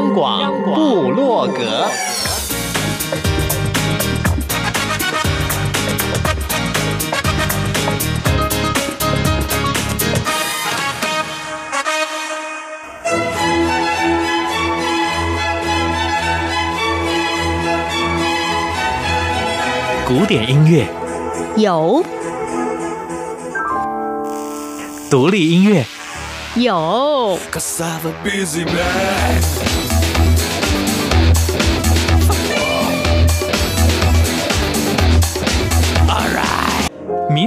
央广布洛格，古典音乐。有，独立音乐。有。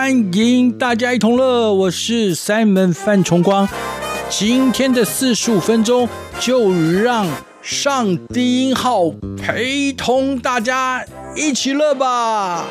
欢迎大家一同乐，我是 Simon 范崇光。今天的四十五分钟，就让上低音号陪同大家一起乐吧。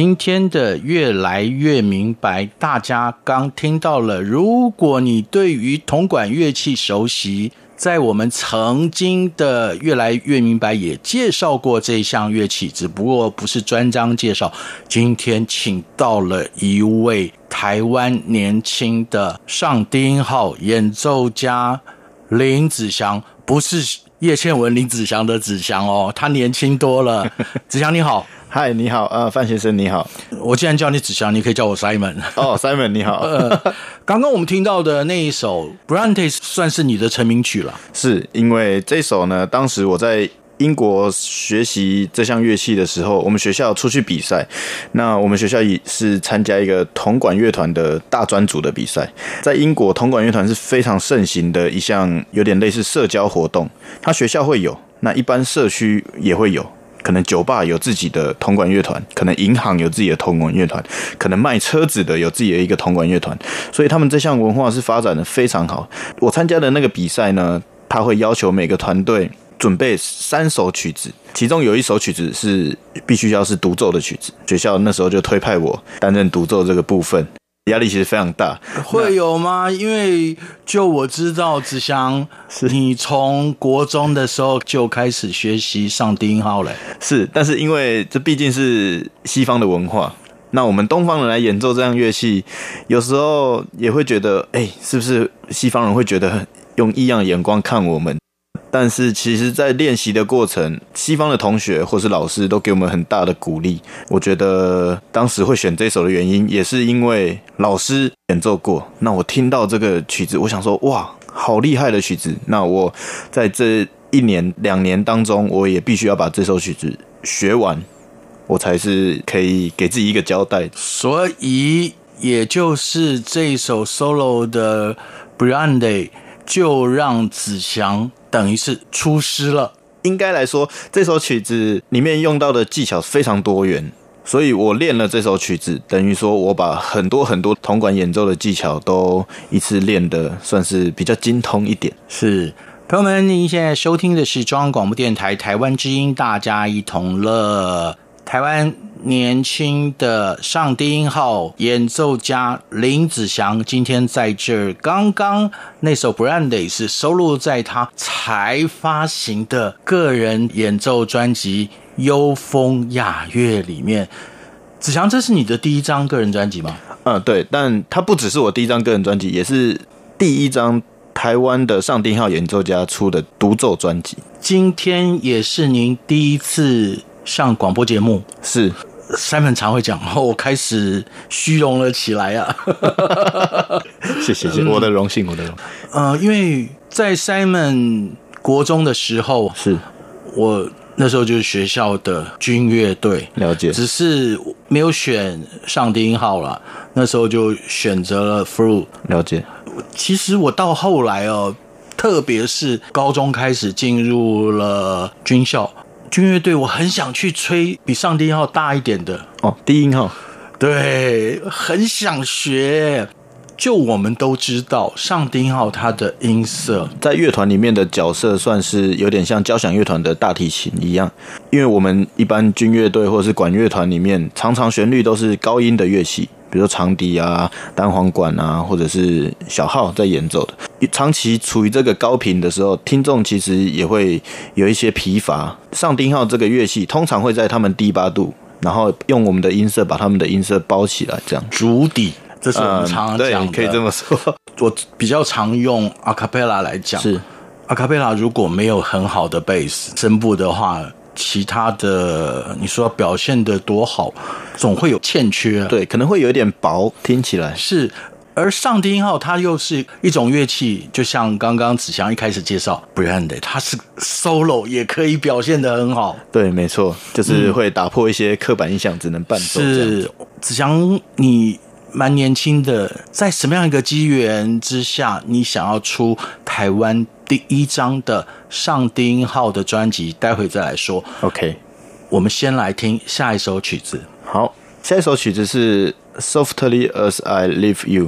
今天的越来越明白，大家刚听到了。如果你对于铜管乐器熟悉，在我们曾经的越来越明白也介绍过这项乐器，只不过不是专章介绍。今天请到了一位台湾年轻的上低音号演奏家林子祥，不是叶倩文林子祥的子祥哦，他年轻多了。子祥你好。嗨，你好，呃，范先生你好。我既然叫你子祥，你可以叫我 Simon。哦，Simon 你好。呃，刚刚我们听到的那一首 Brillante 算是你的成名曲了。是因为这首呢，当时我在英国学习这项乐器的时候，我们学校出去比赛，那我们学校也是参加一个铜管乐团的大专组的比赛。在英国，铜管乐团是非常盛行的一项，有点类似社交活动。他学校会有，那一般社区也会有。可能酒吧有自己的铜管乐团，可能银行有自己的铜管乐团，可能卖车子的有自己的一个铜管乐团，所以他们这项文化是发展的非常好。我参加的那个比赛呢，他会要求每个团队准备三首曲子，其中有一首曲子是必须要是独奏的曲子，学校那时候就推派我担任独奏这个部分。压力其实非常大，会有吗？因为就我知道，子祥，是你从国中的时候就开始学习上低音号了。是，但是因为这毕竟是西方的文化，那我们东方人来演奏这样乐器，有时候也会觉得，哎，是不是西方人会觉得用异样的眼光看我们？但是其实，在练习的过程，西方的同学或是老师都给我们很大的鼓励。我觉得当时会选这首的原因，也是因为老师演奏过。那我听到这个曲子，我想说，哇，好厉害的曲子！那我在这一年两年当中，我也必须要把这首曲子学完，我才是可以给自己一个交代。所以，也就是这首 solo 的 Brande 就让子祥。等于是出师了。应该来说，这首曲子里面用到的技巧非常多元，所以我练了这首曲子，等于说我把很多很多铜管演奏的技巧都一次练得算是比较精通一点。是，朋友们，您现在收听的是中央广播电台台湾之音，大家一同乐，台湾。年轻的上低音号演奏家林子祥今天在这儿。刚刚那首《Brillante》是收录在他才发行的个人演奏专辑《幽风雅乐》里面。子祥，这是你的第一张个人专辑吗？嗯，对，但它不只是我第一张个人专辑，也是第一张台湾的上低音号演奏家出的独奏专辑。今天也是您第一次上广播节目，是。Simon 常会讲，我开始虚荣了起来啊！谢谢谢，我的荣幸，我的荣幸。呃，因为在 Simon 国中的时候，是我那时候就是学校的军乐队，了解，只是没有选上低音号了，那时候就选择了 Flute，了解。其实我到后来哦，特别是高中开始进入了军校。军乐队，我很想去吹比上低音号大一点的哦，低音号，对，很想学。就我们都知道，上低音号它的音色在乐团里面的角色，算是有点像交响乐团的大提琴一样。因为我们一般军乐队或者是管乐团里面，常常旋律都是高音的乐器。比如说长笛啊、单簧管啊，或者是小号在演奏的，长期处于这个高频的时候，听众其实也会有一些疲乏。上低音号这个乐器通常会在他们低八度，然后用我们的音色把他们的音色包起来，这样。主底，这是我们常常讲的，嗯，对，可以这么说。我比较常用阿卡贝拉来讲，是阿卡贝拉如果没有很好的贝斯声部的话。其他的，你说表现的多好，总会有欠缺，对，可能会有点薄，听起来是。而上低音号它又是一种乐器，就像刚刚子祥一开始介绍，Brillante，它是 solo 也可以表现的很好，对，没错，就是会打破一些刻板印象，只能伴奏。是子祥，你蛮年轻的，在什么样一个机缘之下，你想要出台湾第一张的上低音号的专辑，待会再来说。OK，我们先来听下一首曲子。好，下一首曲子是《Softly as I Leave You》。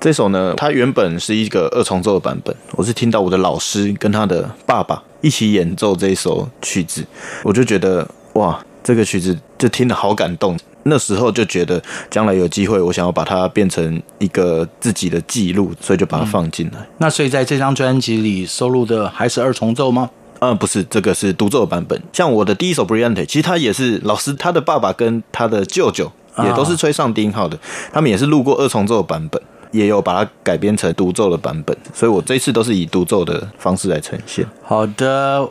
这首呢，它原本是一个二重奏的版本。我是听到我的老师跟他的爸爸一起演奏这首曲子，我就觉得哇，这个曲子就听得好感动。那时候就觉得将来有机会，我想要把它变成一个自己的记录，所以就把它放进来。嗯。那所以在这张专辑里收录的还是二重奏吗？嗯，不是，这个是独奏版本。像我的第一首《Brillante》，其实他也是老师，他的爸爸跟他的舅舅也都是吹上低音号的，他们也是录过二重奏的版本，也有把它改编成独奏的版本。所以我这一次都是以独奏的方式来呈现。好的。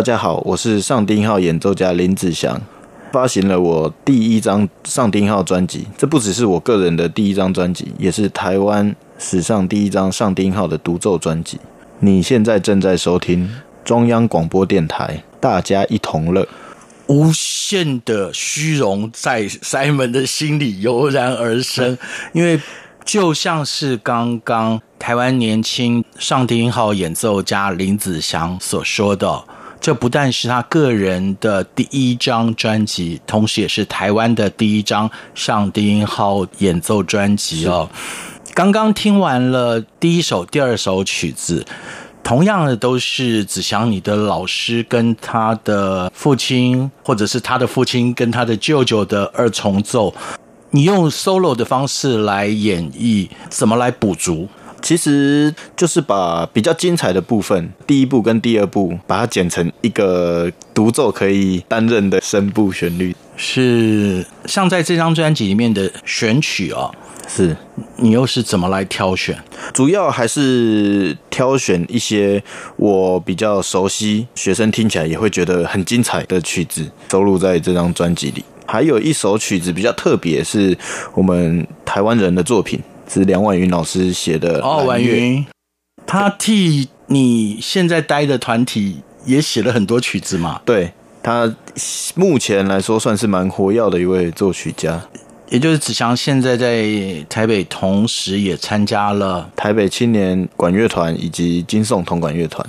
大家好，我是上丁号演奏家林子祥，发行了我第一张上丁号专辑。这不只是我个人的第一张专辑，也是台湾史上第一张上丁号的独奏专辑。你现在正在收听中央广播电台，大家一同乐。无限的虚荣在 Simon 的心里油然而生，因为就像是刚刚台湾年轻上丁号演奏家林子祥所说的。这不但是他个人的第一张专辑，同时也是台湾的第一张上低音号演奏专辑哦。刚刚听完了第一首、第二首曲子，同样的都是子祥你的老师跟他的父亲，或者是他的父亲跟他的舅舅的二重奏，你用 solo 的方式来演绎，怎么来补足？其实就是把比较精彩的部分，第一部跟第二部，把它剪成一个独奏可以担任的声部旋律。是像在这张专辑里面的选曲哦，是你又是怎么来挑选？主要还是挑选一些我比较熟悉、学生听起来也会觉得很精彩的曲子，收录在这张专辑里。还有一首曲子比较特别，是我们台湾人的作品。是梁婉云老师写的哦，婉云，他替你现在待的团体也写了很多曲子嘛？对，他目前来说算是蛮活跃的一位作曲家。也就是子祥现在在台北，同时也参加了台北青年管乐团以及金颂铜管乐团。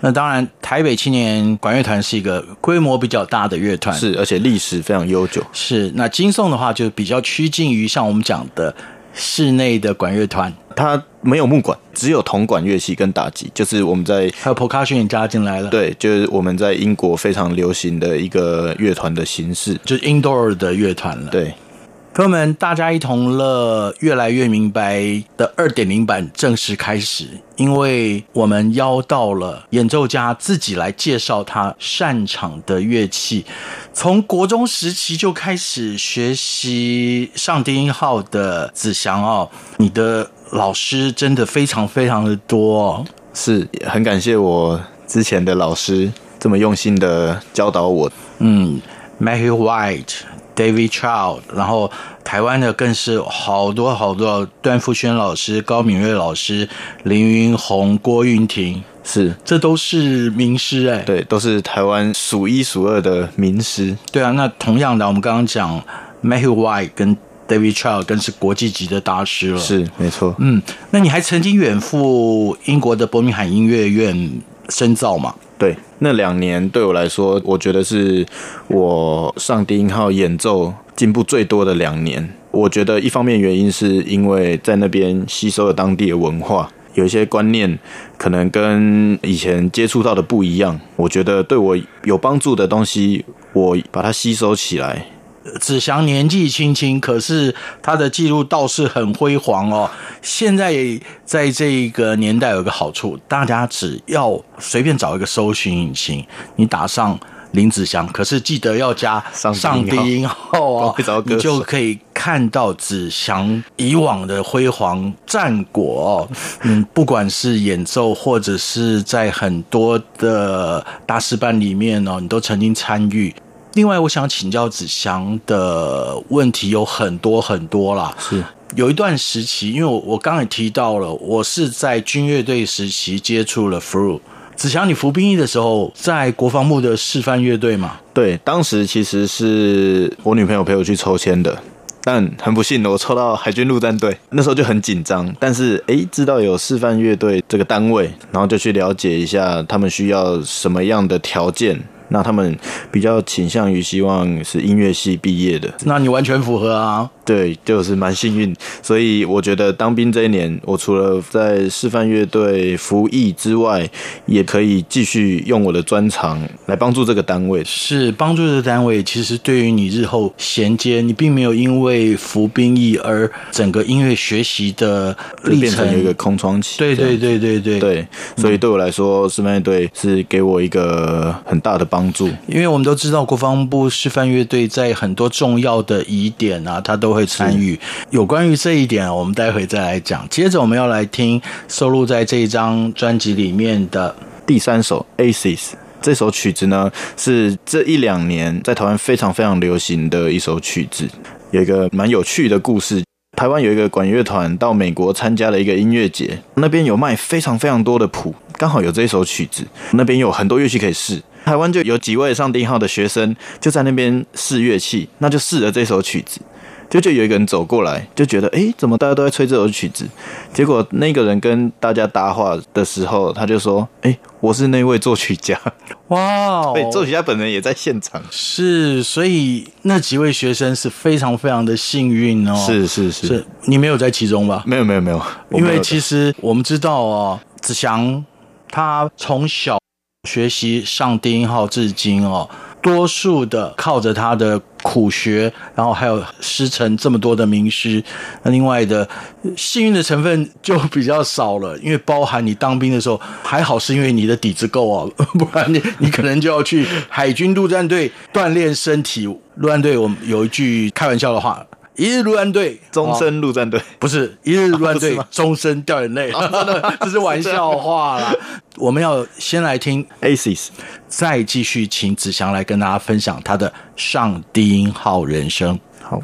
那当然，台北青年管乐团是一个规模比较大的乐团，是而且历史非常悠久。是那金颂的话，就比较趋近于像我们讲的。室内的管乐团，它没有木管，只有铜管乐器跟打击，就是我们在还有 percussion 也加进来了。对，就是我们在英国非常流行的一个乐团的形式，就是 indoor 的乐团了。对。朋友们，大家一同乐，越来越明白的二点零版正式开始，因为我们邀到了演奏家自己来介绍他擅长的乐器。从国中时期就开始学习上低音号的子祥哦，你的老师真的非常非常的多哦，是很感谢我之前的老师这么用心的教导我。嗯，Matthew White。David Child，然后台湾的更是好多好多，段富轩老师、高敏瑞老师、林云红、郭韵婷，是，这都是名师哎，对，都是台湾数一数二的名师。对啊，那同样的，我们刚刚讲 Matthew White 跟 David Child 更是国际级的大师了，是没错。嗯，那你还曾经远赴英国的伯明翰音乐院深造吗？对，那两年对我来说，我觉得是我上低音号演奏进步最多的两年。我觉得一方面原因是因为在那边吸收了当地的文化，有一些观念可能跟以前接触到的不一样。我觉得对我有帮助的东西，我把它吸收起来。子祥年纪轻轻，可是他的记录倒是很辉煌哦。现在在这个年代有个好处，大家只要随便找一个搜寻引擎，你打上林子祥，可是记得要加上低音号哦，你就可以看到子祥以往的辉煌战果哦。嗯，不管是演奏或者是在很多的大师班里面哦，你都曾经参与。另外，我想请教子祥的问题有很多很多啦。是有一段时期，因为我我刚才提到了，我是在军乐队时期接触了 flute。子祥，你服兵役的时候在国防部的示范乐队吗？对，当时其实是我女朋友陪我去抽签的，但很不幸的，我抽到海军陆战队。那时候就很紧张，但是诶，知道有示范乐队这个单位，然后就去了解一下他们需要什么样的条件。那他们比较倾向于希望是音乐系毕业的，那你完全符合啊。对，就是蛮幸运，所以我觉得当兵这一年，我除了在示范乐队服役之外，也可以继续用我的专长来帮助这个单位。是帮助这个单位，其实对于你日后衔接，你并没有因为服兵役而整个音乐学习的历程变成有一个空窗期。对对对对对对，所以对我来说，示范乐队是给我一个很大的帮助。因为我们都知道，国防部示范乐队在很多重要的疑点啊，他都会参与。有关于这一点，我们待会再来讲。接着我们要来听收录在这一张专辑里面的第三首《Aces》。这首曲子呢，是这一两年在台湾非常非常流行的一首曲子。有一个蛮有趣的故事：台湾有一个管乐团到美国参加了一个音乐节，那边有卖非常非常多的谱，刚好有这一首曲子，那边有很多乐器可以试。台湾就有几位上低音号的学生就在那边试乐器，那就试了这首曲子。就就有一个人走过来，就觉得哎，怎么大家都在吹这首曲子？结果那个人跟大家搭话的时候，他就说：“哎，我是那位作曲家。”哇，对，作曲家本人也在现场。是，所以那几位学生是非常非常的幸运哦。是是是，是，你没有在其中吧？没有没有没有，因为其实我们知道哦，子祥他从小学习上低音号至今哦。多数的靠着他的苦学，然后还有师承这么多的名师。那另外的幸运的成分就比较少了，因为包含你当兵的时候还好，是因为你的底子够哦，不然你你可能就要去海军陆战队锻炼身体。陆战队我们有一句开玩笑的话。一日陆战队，终身陆战队，不是一日陆战队，终身掉眼泪，这是玩笑话啦。我们要先来听 Aces，再继续请子祥来跟大家分享他的上低音号人生。好。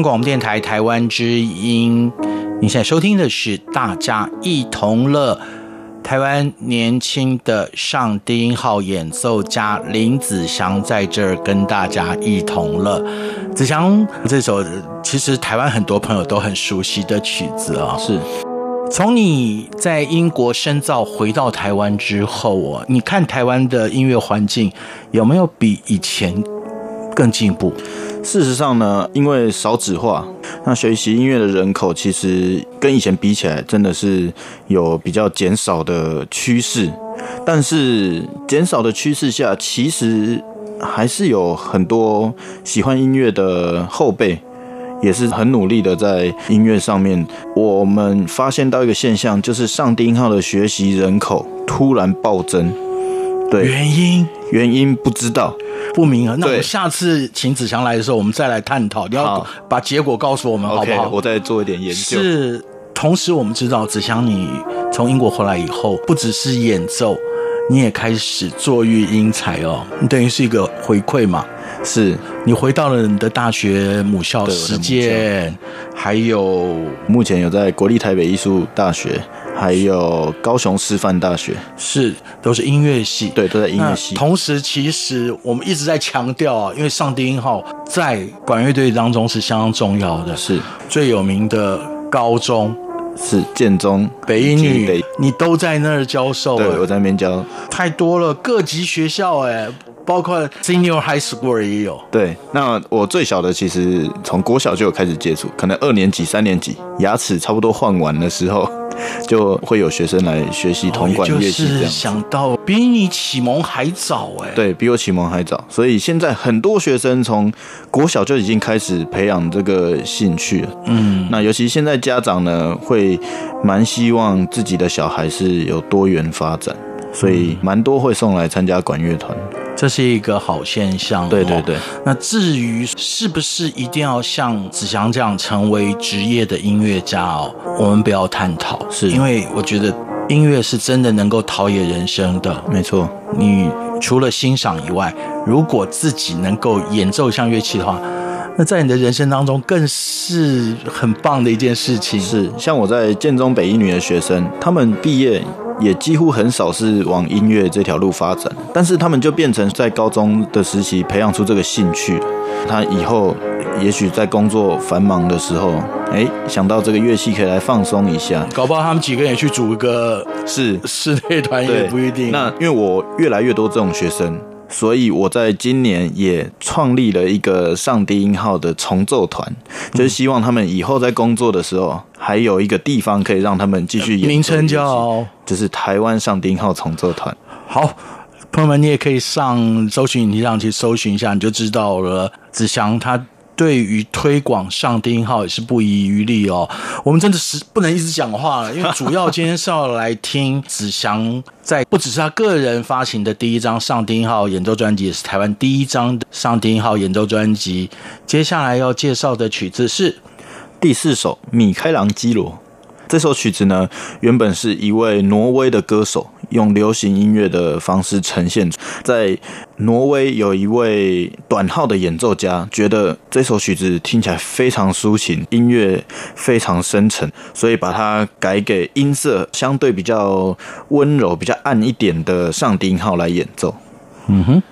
央广播电台台湾之音，你现在收听的是《大家一同乐》。台湾年轻的上低音号演奏家林子祥在这儿跟大家一同乐。子祥这首其实台湾很多朋友都很熟悉的曲子啊、哦，是。从你在英国深造回到台湾之后哦，你看台湾的音乐环境有没有比以前更进步？事实上呢，因为少子化，那学习音乐的人口其实跟以前比起来，真的是有比较减少的趋势。但是减少的趋势下，其实还是有很多喜欢音乐的后辈，也是很努力的在音乐上面。我们发现到一个现象，就是上低音号的学习人口突然暴增。对，原因原因不知道。不明啊，那我下次请子祥来的时候，我们再来探讨。你要把结果告诉我们，好不好？我再做一点研究。是，同时我们知道，子祥你从英国回来以后，不只是演奏，你也开始做育英才哦。你等于是一个回馈嘛？是你回到了你的大学母校实践，还有目前有在国立台北艺术大学。还有高雄师范大学是都是音乐系，对，都在音乐系。同时，其实我们一直在强调啊，因为上低音号在管乐队当中是相当重要的，是最有名的高中是建中、北一女，你都在那儿教授。对，我在那边教，太多了，各级学校哎，包括 Senior High School 也有。对，那我最小的其实从国小就有开始接触，可能二年级、三年级牙齿差不多换完的时候。就会有学生来学习铜管乐器，这样。想到比你启蒙还早哎，对，比我启蒙还早，所以现在很多学生从国小就已经开始培养这个兴趣了。嗯，那尤其现在家长呢，会蛮希望自己的小孩是有多元发展，所以蛮多会送来参加管乐团。这是一个好现象。对对对。那至于是不是一定要像子祥这样成为职业的音乐家哦，我们不要探讨。是因为我觉得音乐是真的能够陶冶人生的。没错。你除了欣赏以外，如果自己能够演奏一项乐器的话，那在你的人生当中更是很棒的一件事情。是。像我在建中北一女的学生，他们毕业。也几乎很少是往音乐这条路发展，但是他们就变成在高中的时期培养出这个兴趣。他以后也许在工作繁忙的时候，哎，想到这个乐器可以来放松一下，搞不好他们几个人也去组一个是室内团也不一定。那因为我越来越多这种学生。所以我在今年也创立了一个上低音号的重奏团，就是希望他们以后在工作的时候还有一个地方可以让他们继续演。名称叫就是台湾上低音号重奏团。好，朋友们，你也可以上搜寻引擎上去搜寻一下，你就知道了。子祥他。对于推广上帝号也是不遗余力哦。我们真的是不能一直讲话了，因为主要今天是要来听子祥在不只是他个人发行的第一张上帝号演奏专辑，也是台湾第一张上帝号演奏专辑。接下来要介绍的曲子是第四首《米开朗基罗》。这首曲子呢，原本是一位挪威的歌手用流行音乐的方式呈现。在挪威有一位短号的演奏家，觉得这首曲子听起来非常抒情，音乐非常深沉，所以把它改给音色相对比较温柔、比较暗一点的上低音号来演奏。嗯哼。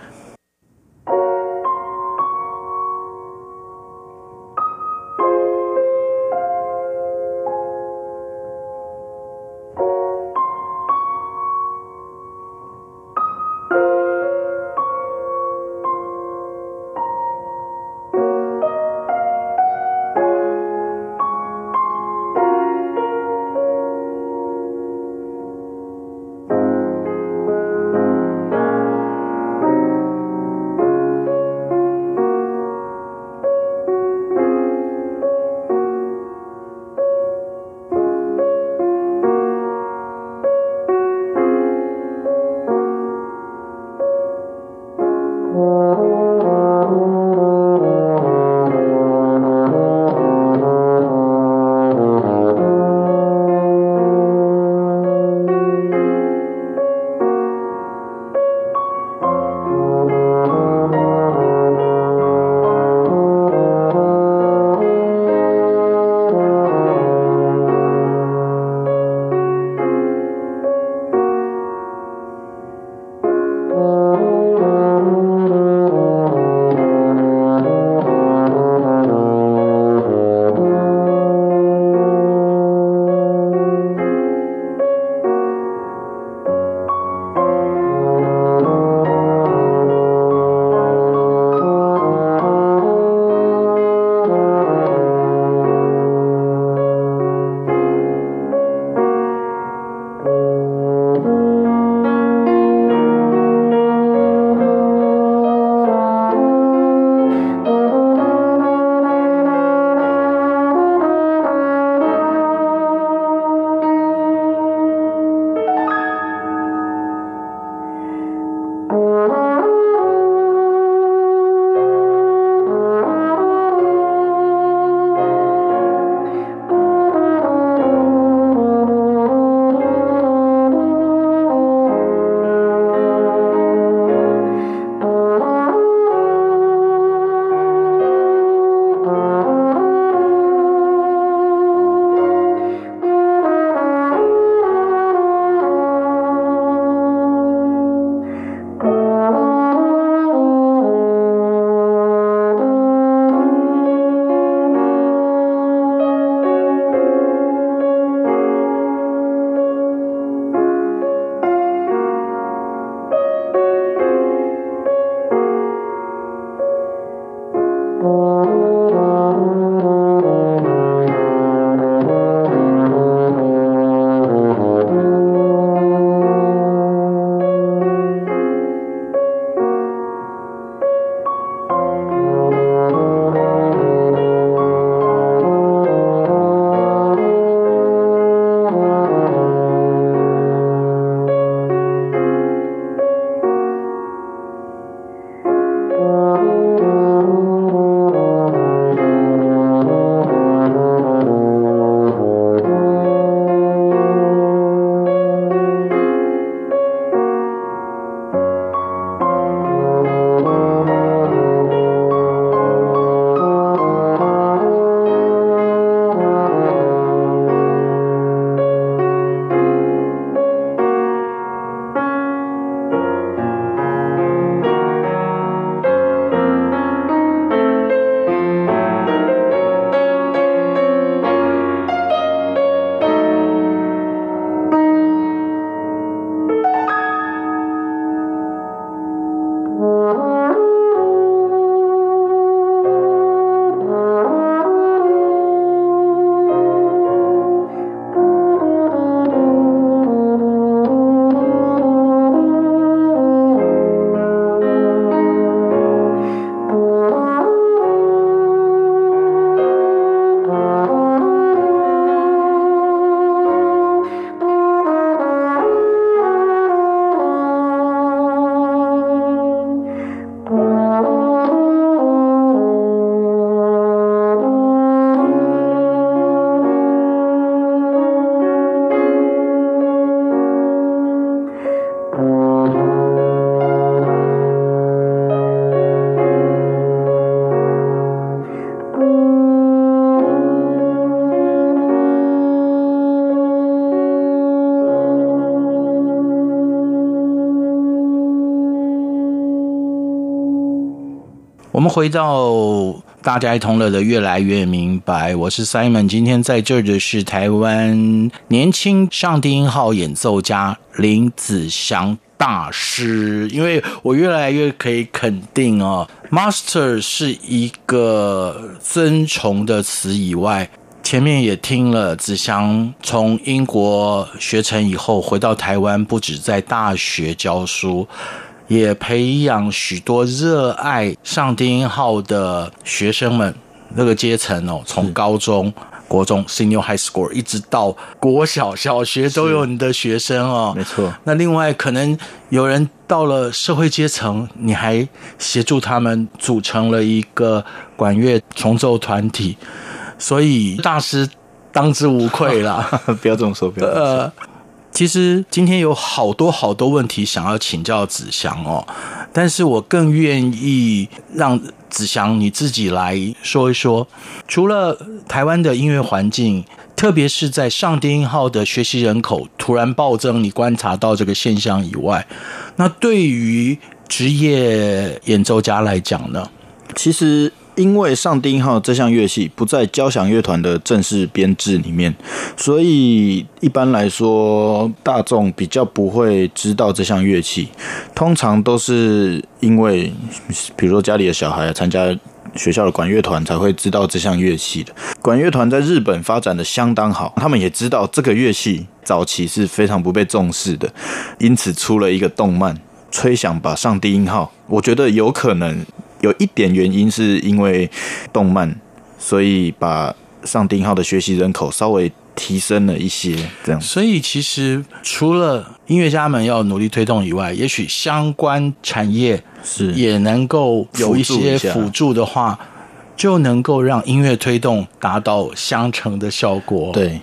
我们回到大家一同乐的越来越明白，我是 Simon。今天在这儿的是台湾年轻上低音号演奏家林子祥大师。因为我越来越可以肯定哦，Master 是一个尊崇的词以外，前面也听了子祥从英国学成以后回到台湾，不止在大学教书。也培养许多热爱上低音号的学生们，那个阶层哦，从高中、国中 （Senior High School） 一直到国小、小学都有你的学生哦。没错。那另外可能有人到了社会阶层，你还协助他们组成了一个管乐重奏团体，所以大师当之无愧啦。不要这么说，不要这么说。呃其实今天有好多好多问题想要请教子祥哦，但是我更愿意让子祥你自己来说一说。除了台湾的音乐环境，特别是在上低音号的学习人口突然暴增，你观察到这个现象以外，那对于职业演奏家来讲呢？其实。因为上低音号这项乐器不在交响乐团的正式编制里面，所以一般来说大众比较不会知道这项乐器。通常都是因为，比如说家里的小孩参加学校的管乐团才会知道这项乐器的。管乐团在日本发展的相当好，他们也知道这个乐器早期是非常不被重视的，因此出了一个动漫，吹响吧上低音号。我觉得有可能。有一点原因是因为动漫，所以把上低音号的学习人口稍微提升了一些，这样。所以其实除了音乐家们要努力推动以外，也许相关产业是也能够有一些辅助的话，就能够让音乐推动达到相乘的效果。对。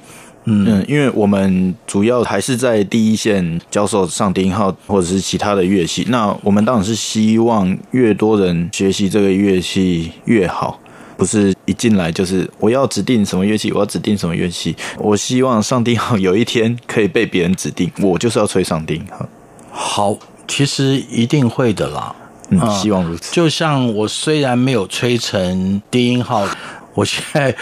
嗯，因为我们主要还是在第一线教授上低音号或者是其他的乐器，那我们当然是希望越多人学习这个乐器越好，不是一进来就是我要指定什么乐器，我要指定什么乐器。我希望上低音号有一天可以被别人指定，我就是要吹上低音号。好，其实一定会的啦。嗯，希望如此。就像我虽然没有吹成低音号。我现在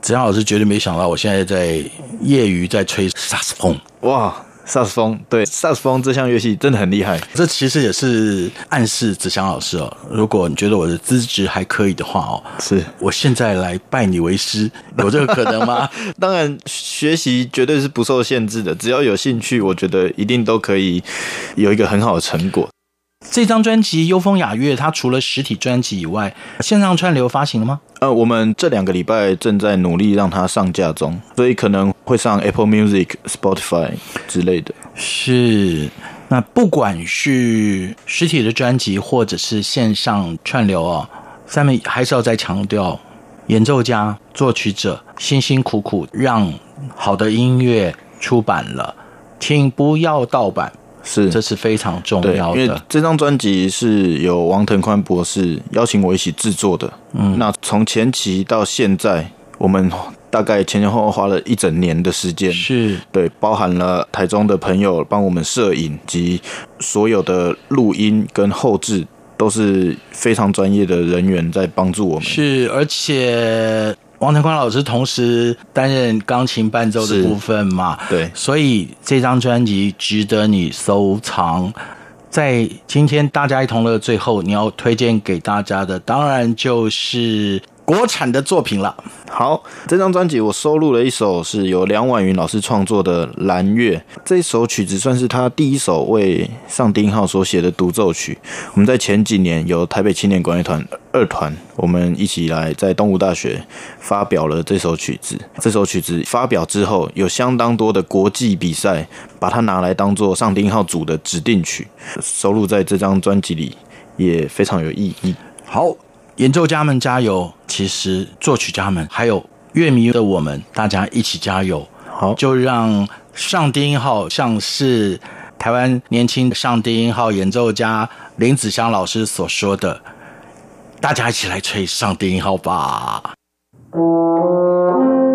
子祥老师绝对没想到，我现在在业余在吹萨斯风。哇，萨斯风，对，萨斯风这项乐器真的很厉害。这其实也是暗示子祥老师哦，如果你觉得我的资质还可以的话哦，是我现在来拜你为师，有这个可能吗？当然，学习绝对是不受限制的，只要有兴趣，我觉得一定都可以有一个很好的成果。这张专辑《幽风雅乐》，它除了实体专辑以外，线上串流发行了吗？呃，我们这两个礼拜正在努力让它上架中，所以可能会上 Apple Music、Spotify 之类的。是，那不管是实体的专辑或者是线上串流啊，下面还是要再强调，演奏家、作曲者辛辛苦苦让好的音乐出版了，请不要盗版。是，这是非常重要的。因为这张专辑是由王腾宽博士邀请我一起制作的。嗯，那从前期到现在，我们大概前前后后花了一整年的时间。是，对，包含了台中的朋友帮我们摄影及所有的录音跟后置，都是非常专业的人员在帮助我们。是，而且。王腾光老师同时担任钢琴伴奏的部分嘛？对，所以这张专辑值得你收藏。在今天大家一同乐最后，你要推荐给大家的，当然就是。国产的作品了。好，这张专辑我收录了一首是由梁婉云老师创作的《蓝月》，这首曲子算是他第一首为上丁号所写的独奏曲。我们在前几年由台北青年管乐团二团，我们一起来在东吴大学发表了这首曲子。这首曲子发表之后，有相当多的国际比赛把它拿来当做上丁号组的指定曲，收录在这张专辑里，也非常有意义。好。演奏家们加油！其实作曲家们还有乐迷的我们，大家一起加油！好，就让上低音号像是台湾年轻上低音号演奏家林子祥老师所说的，大家一起来吹上低音号吧。嗯